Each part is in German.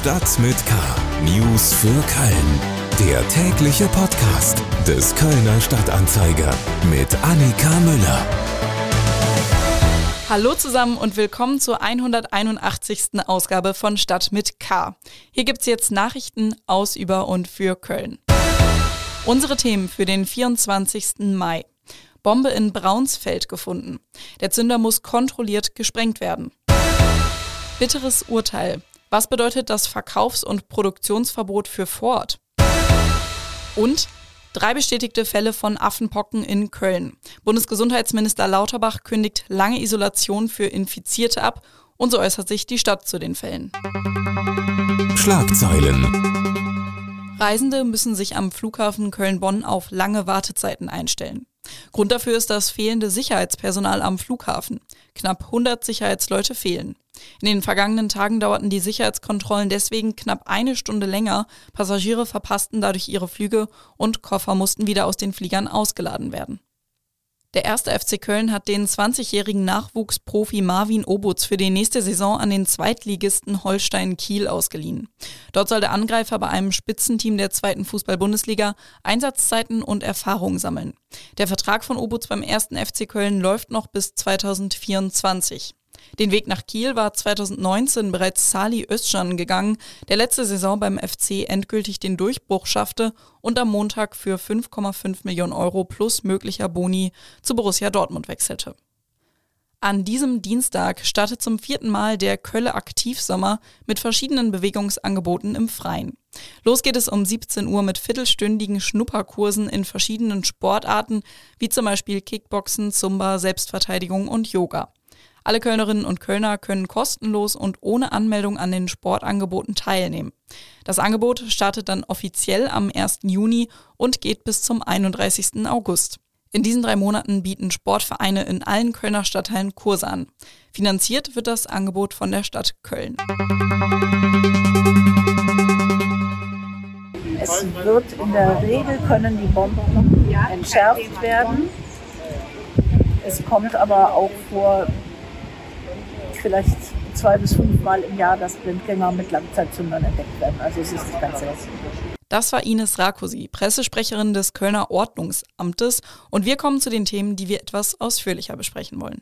Stadt mit K. News für Köln. Der tägliche Podcast des Kölner Stadtanzeiger mit Annika Müller. Hallo zusammen und willkommen zur 181. Ausgabe von Stadt mit K. Hier gibt's jetzt Nachrichten aus, über und für Köln. Unsere Themen für den 24. Mai. Bombe in Braunsfeld gefunden. Der Zünder muss kontrolliert gesprengt werden. Bitteres Urteil. Was bedeutet das Verkaufs- und Produktionsverbot für Ford? Und drei bestätigte Fälle von Affenpocken in Köln. Bundesgesundheitsminister Lauterbach kündigt lange Isolation für Infizierte ab und so äußert sich die Stadt zu den Fällen. Schlagzeilen. Reisende müssen sich am Flughafen Köln-Bonn auf lange Wartezeiten einstellen. Grund dafür ist das fehlende Sicherheitspersonal am Flughafen. Knapp 100 Sicherheitsleute fehlen. In den vergangenen Tagen dauerten die Sicherheitskontrollen deswegen knapp eine Stunde länger. Passagiere verpassten dadurch ihre Flüge und Koffer mussten wieder aus den Fliegern ausgeladen werden. Der erste FC Köln hat den 20-jährigen Nachwuchsprofi Marvin Obutz für die nächste Saison an den Zweitligisten Holstein Kiel ausgeliehen. Dort soll der Angreifer bei einem Spitzenteam der zweiten Fußball-Bundesliga Einsatzzeiten und Erfahrung sammeln. Der Vertrag von Obutz beim ersten FC Köln läuft noch bis 2024. Den Weg nach Kiel war 2019 bereits Sali Özcan gegangen, der letzte Saison beim FC endgültig den Durchbruch schaffte und am Montag für 5,5 Millionen Euro plus möglicher Boni zu Borussia Dortmund wechselte. An diesem Dienstag startet zum vierten Mal der Kölle Aktivsommer mit verschiedenen Bewegungsangeboten im Freien. Los geht es um 17 Uhr mit viertelstündigen Schnupperkursen in verschiedenen Sportarten, wie zum Beispiel Kickboxen, Zumba, Selbstverteidigung und Yoga. Alle Kölnerinnen und Kölner können kostenlos und ohne Anmeldung an den Sportangeboten teilnehmen. Das Angebot startet dann offiziell am 1. Juni und geht bis zum 31. August. In diesen drei Monaten bieten Sportvereine in allen Kölner Stadtteilen Kurse an. Finanziert wird das Angebot von der Stadt Köln. Es wird in der Regel können die Bomben entschärft werden. Es kommt aber auch vor, vielleicht zwei bis fünfmal im Jahr, dass Blindgänger mit Langzeitzündern entdeckt werden. Also es ist nicht ganz selten. Das war Ines Rakosi, Pressesprecherin des Kölner Ordnungsamtes. Und wir kommen zu den Themen, die wir etwas ausführlicher besprechen wollen.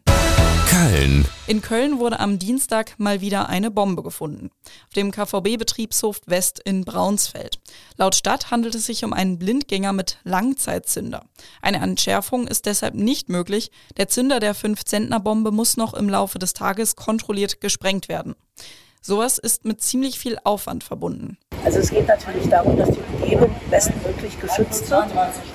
Köln. In Köln wurde am Dienstag mal wieder eine Bombe gefunden. Auf dem KVB-Betriebshof West in Braunsfeld. Laut Stadt handelt es sich um einen Blindgänger mit Langzeitzünder. Eine Entschärfung ist deshalb nicht möglich. Der Zünder der 5-Zentner-Bombe muss noch im Laufe des Tages kontrolliert gesprengt werden. Sowas ist mit ziemlich viel Aufwand verbunden. Also es geht natürlich darum, dass die Umgebung bestmöglich geschützt wird.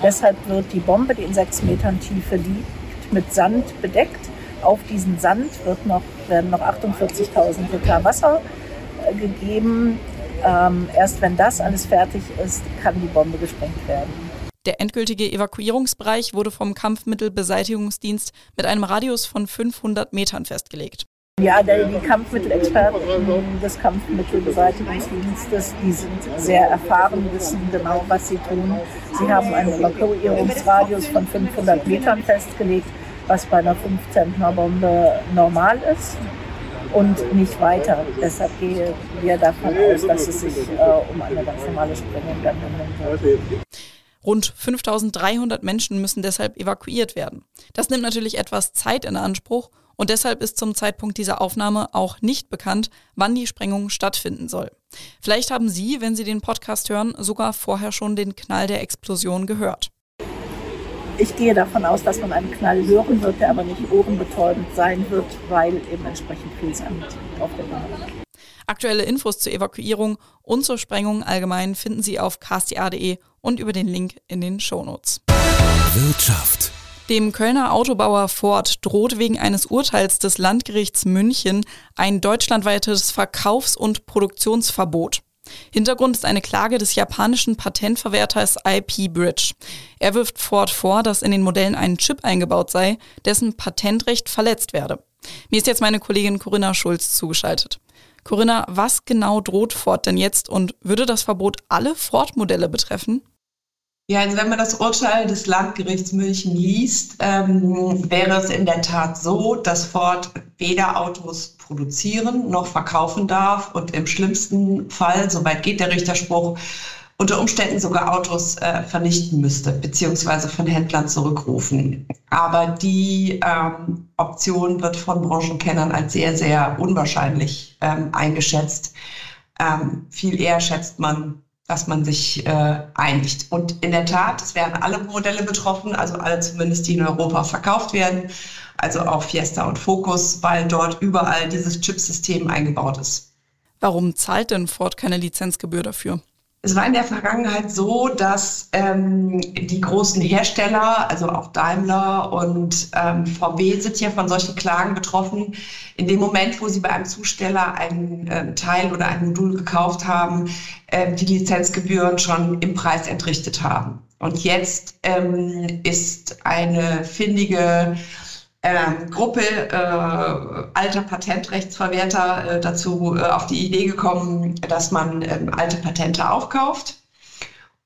Deshalb wird die Bombe, die in sechs Metern Tiefe liegt, mit Sand bedeckt. Auf diesen Sand wird noch, werden noch 48.000 Liter Wasser äh, gegeben. Ähm, erst wenn das alles fertig ist, kann die Bombe gesprengt werden. Der endgültige Evakuierungsbereich wurde vom Kampfmittelbeseitigungsdienst mit einem Radius von 500 Metern festgelegt. Ja, der, die Kampfmittelexperten des Kampfmittelbeseitigungsdienstes, die sind sehr erfahren, wissen genau, was sie tun. Sie haben einen Evakuierungsradius von 500 Metern festgelegt, was bei einer 15er Bombe normal ist und nicht weiter. Deshalb gehen wir davon aus, dass es sich äh, um eine ganz normale Sprengung wird. Rund 5300 Menschen müssen deshalb evakuiert werden. Das nimmt natürlich etwas Zeit in Anspruch und deshalb ist zum Zeitpunkt dieser Aufnahme auch nicht bekannt, wann die Sprengung stattfinden soll. Vielleicht haben Sie, wenn Sie den Podcast hören, sogar vorher schon den Knall der Explosion gehört. Ich gehe davon aus, dass man einen Knall hören wird, der aber nicht ohrenbetäubend sein wird, weil eben entsprechend viel Sand auf der Bahn ist. Aktuelle Infos zur Evakuierung und zur Sprengung allgemein finden Sie auf ksta.de und über den Link in den Shownotes. Wirtschaft. Dem Kölner Autobauer Ford droht wegen eines Urteils des Landgerichts München ein deutschlandweites Verkaufs- und Produktionsverbot. Hintergrund ist eine Klage des japanischen Patentverwerters IP Bridge. Er wirft Ford vor, dass in den Modellen ein Chip eingebaut sei, dessen Patentrecht verletzt werde. Mir ist jetzt meine Kollegin Corinna Schulz zugeschaltet. Corinna, was genau droht Ford denn jetzt und würde das Verbot alle Ford-Modelle betreffen? Ja, also wenn man das Urteil des Landgerichts München liest, ähm, wäre es in der Tat so, dass Ford weder Autos produzieren noch verkaufen darf und im schlimmsten Fall, soweit geht der Richterspruch, unter Umständen sogar Autos äh, vernichten müsste, beziehungsweise von Händlern zurückrufen. Aber die ähm, Option wird von Branchenkennern als sehr, sehr unwahrscheinlich ähm, eingeschätzt. Ähm, viel eher schätzt man dass man sich äh, einigt. Und in der Tat, es werden alle Modelle betroffen, also alle zumindest, die in Europa verkauft werden, also auch Fiesta und Focus, weil dort überall dieses Chipsystem eingebaut ist. Warum zahlt denn Ford keine Lizenzgebühr dafür? Es war in der Vergangenheit so, dass ähm, die großen Hersteller, also auch Daimler und ähm, VW, sind ja von solchen Klagen betroffen. In dem Moment, wo sie bei einem Zusteller einen äh, Teil oder ein Modul gekauft haben, äh, die Lizenzgebühren schon im Preis entrichtet haben. Und jetzt ähm, ist eine findige ähm, Gruppe äh, alter Patentrechtsverwerter äh, dazu äh, auf die Idee gekommen, dass man ähm, alte Patente aufkauft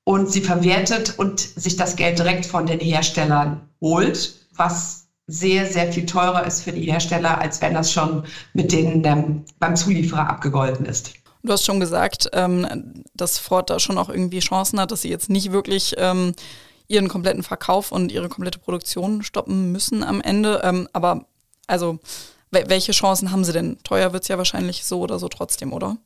und sie verwertet und sich das Geld direkt von den Herstellern holt, was sehr, sehr viel teurer ist für die Hersteller, als wenn das schon mit den ähm, beim Zulieferer abgegolten ist. Du hast schon gesagt, ähm, dass Ford da schon auch irgendwie Chancen hat, dass sie jetzt nicht wirklich ähm, ihren kompletten Verkauf und ihre komplette Produktion stoppen müssen am Ende. Ähm, aber also, welche Chancen haben sie denn? Teuer wird es ja wahrscheinlich so oder so trotzdem, oder?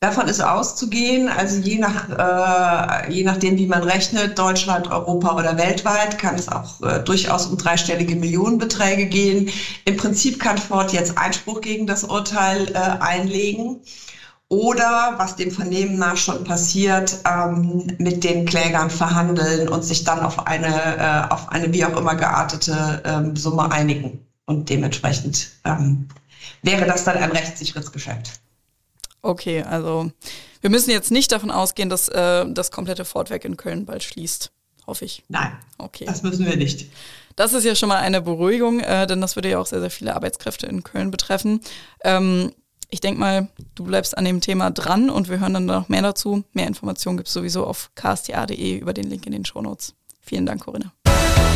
Davon ist auszugehen, also je, nach, äh, je nachdem, wie man rechnet, Deutschland, Europa oder weltweit, kann es auch äh, durchaus um dreistellige Millionenbeträge gehen. Im Prinzip kann Ford jetzt Einspruch gegen das Urteil äh, einlegen oder was dem Vernehmen nach schon passiert, ähm, mit den Klägern verhandeln und sich dann auf eine, äh, auf eine wie auch immer geartete ähm, Summe einigen. Und dementsprechend ähm, wäre das dann ein rechtssicheres Geschäft. Okay, also wir müssen jetzt nicht davon ausgehen, dass äh, das komplette Fortwerk in Köln bald schließt, hoffe ich. Nein, okay. das müssen wir nicht. Das ist ja schon mal eine Beruhigung, äh, denn das würde ja auch sehr, sehr viele Arbeitskräfte in Köln betreffen. Ähm, ich denke mal, du bleibst an dem Thema dran und wir hören dann noch mehr dazu. Mehr Informationen gibt es sowieso auf ksta.de über den Link in den Shownotes. Vielen Dank, Corinna.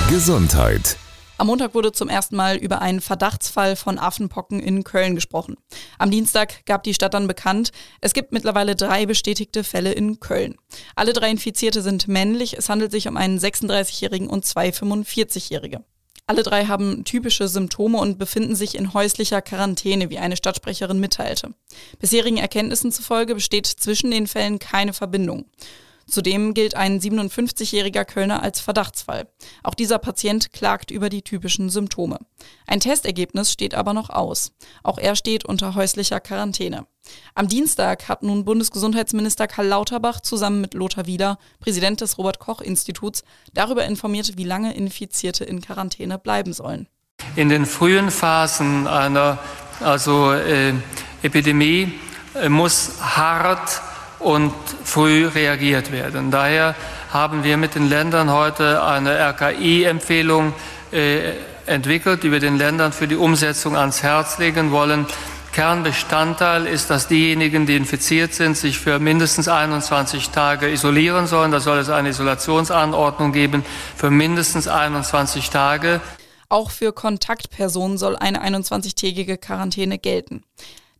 Gesundheit. Am Montag wurde zum ersten Mal über einen Verdachtsfall von Affenpocken in Köln gesprochen. Am Dienstag gab die Stadt dann bekannt, es gibt mittlerweile drei bestätigte Fälle in Köln. Alle drei Infizierte sind männlich, es handelt sich um einen 36-Jährigen und zwei 45-Jährige. Alle drei haben typische Symptome und befinden sich in häuslicher Quarantäne, wie eine Stadtsprecherin mitteilte. Bisherigen Erkenntnissen zufolge besteht zwischen den Fällen keine Verbindung. Zudem gilt ein 57-jähriger Kölner als Verdachtsfall. Auch dieser Patient klagt über die typischen Symptome. Ein Testergebnis steht aber noch aus. Auch er steht unter häuslicher Quarantäne. Am Dienstag hat nun Bundesgesundheitsminister Karl Lauterbach zusammen mit Lothar Wieler, Präsident des Robert Koch Instituts, darüber informiert, wie lange Infizierte in Quarantäne bleiben sollen. In den frühen Phasen einer also, äh, Epidemie äh, muss hart und früh reagiert werden. Daher haben wir mit den Ländern heute eine RKI-Empfehlung äh, entwickelt, die wir den Ländern für die Umsetzung ans Herz legen wollen. Kernbestandteil ist, dass diejenigen, die infiziert sind, sich für mindestens 21 Tage isolieren sollen. Da soll es eine Isolationsanordnung geben für mindestens 21 Tage. Auch für Kontaktpersonen soll eine 21-tägige Quarantäne gelten.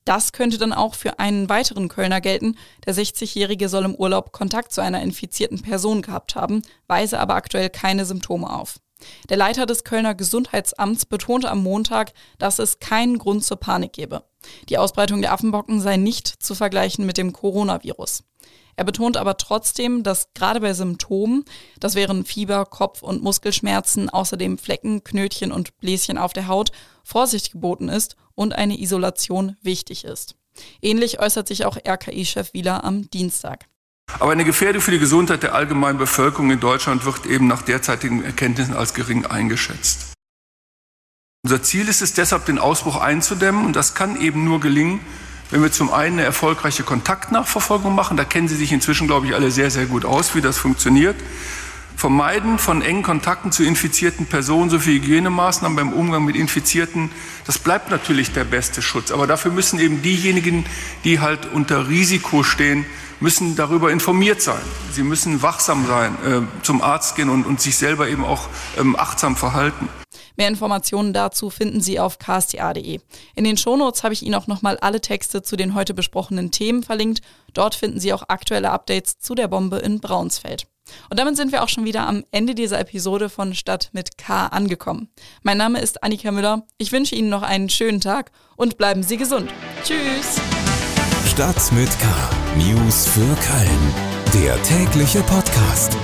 Das könnte dann auch für einen weiteren Kölner gelten. Der 60-Jährige soll im Urlaub Kontakt zu einer infizierten Person gehabt haben, weise aber aktuell keine Symptome auf. Der Leiter des Kölner Gesundheitsamts betonte am Montag, dass es keinen Grund zur Panik gebe. Die Ausbreitung der Affenbocken sei nicht zu vergleichen mit dem Coronavirus. Er betont aber trotzdem, dass gerade bei Symptomen, das wären Fieber, Kopf- und Muskelschmerzen, außerdem Flecken, Knötchen und Bläschen auf der Haut, Vorsicht geboten ist und eine Isolation wichtig ist. Ähnlich äußert sich auch RKI-Chef Wieler am Dienstag. Aber eine Gefährdung für die Gesundheit der allgemeinen Bevölkerung in Deutschland wird eben nach derzeitigen Erkenntnissen als gering eingeschätzt. Unser Ziel ist es deshalb, den Ausbruch einzudämmen. Und das kann eben nur gelingen, wenn wir zum einen eine erfolgreiche Kontaktnachverfolgung machen. Da kennen Sie sich inzwischen, glaube ich, alle sehr, sehr gut aus, wie das funktioniert. Vermeiden von engen Kontakten zu infizierten Personen sowie Hygienemaßnahmen beim Umgang mit Infizierten, das bleibt natürlich der beste Schutz. Aber dafür müssen eben diejenigen, die halt unter Risiko stehen, müssen darüber informiert sein. Sie müssen wachsam sein, äh, zum Arzt gehen und, und sich selber eben auch ähm, achtsam verhalten. Mehr Informationen dazu finden Sie auf ksta.de. In den Shownotes habe ich Ihnen auch nochmal alle Texte zu den heute besprochenen Themen verlinkt. Dort finden Sie auch aktuelle Updates zu der Bombe in Braunsfeld. Und damit sind wir auch schon wieder am Ende dieser Episode von Stadt mit K angekommen. Mein Name ist Annika Müller. Ich wünsche Ihnen noch einen schönen Tag und bleiben Sie gesund. Tschüss. Stadt mit K. News für Köln. Der tägliche Podcast.